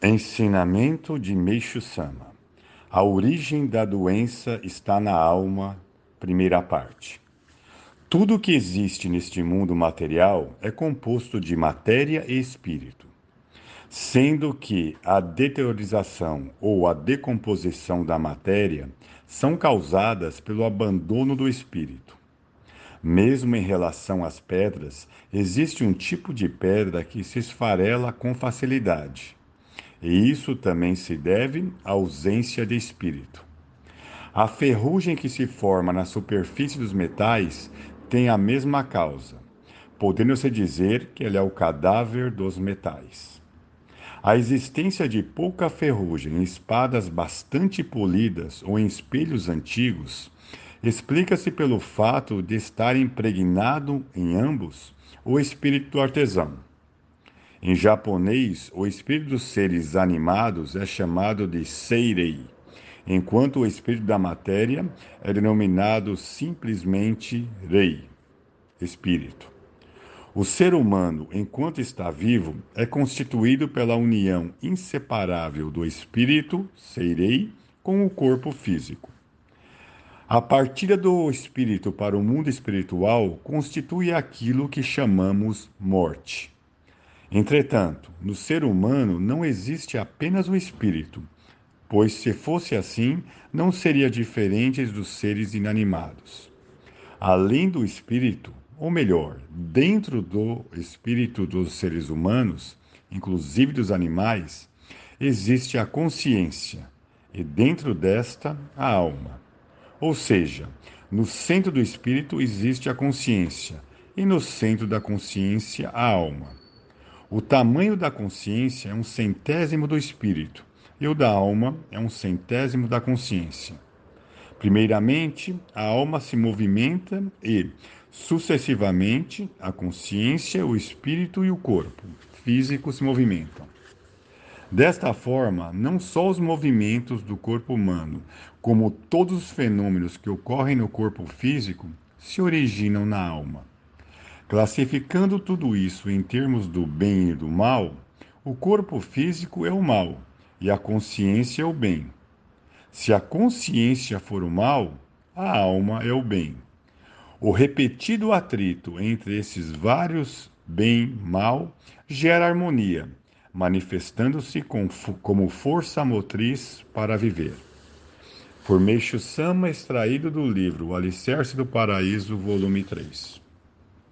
Ensinamento de Meixo Sama. A origem da doença está na alma, primeira parte. Tudo que existe neste mundo material é composto de matéria e espírito, sendo que a deteriorização ou a decomposição da matéria são causadas pelo abandono do espírito. Mesmo em relação às pedras, existe um tipo de pedra que se esfarela com facilidade e isso também se deve à ausência de espírito. A ferrugem que se forma na superfície dos metais tem a mesma causa, podendo-se dizer que ele é o cadáver dos metais. A existência de pouca ferrugem em espadas bastante polidas ou em espelhos antigos explica-se pelo fato de estar impregnado em ambos o espírito do artesão. Em japonês, o espírito dos seres animados é chamado de Seirei, enquanto o espírito da matéria é denominado simplesmente Rei, espírito. O ser humano, enquanto está vivo, é constituído pela união inseparável do espírito, Seirei, com o corpo físico. A partida do espírito para o mundo espiritual constitui aquilo que chamamos morte. Entretanto, no ser humano não existe apenas o espírito, pois se fosse assim, não seria diferente dos seres inanimados. Além do espírito, ou melhor, dentro do espírito dos seres humanos, inclusive dos animais, existe a consciência e dentro desta a alma. Ou seja, no centro do espírito existe a consciência e no centro da consciência a alma. O tamanho da consciência é um centésimo do espírito, e o da alma é um centésimo da consciência. Primeiramente, a alma se movimenta e, sucessivamente, a consciência, o espírito e o corpo físico se movimentam. Desta forma, não só os movimentos do corpo humano, como todos os fenômenos que ocorrem no corpo físico, se originam na alma. Classificando tudo isso em termos do bem e do mal, o corpo físico é o mal e a consciência é o bem. Se a consciência for o mal, a alma é o bem. O repetido atrito entre esses vários bem-mal gera harmonia, manifestando-se como força motriz para viver. Por Meixo Sama, extraído do livro O Alicerce do Paraíso, volume 3.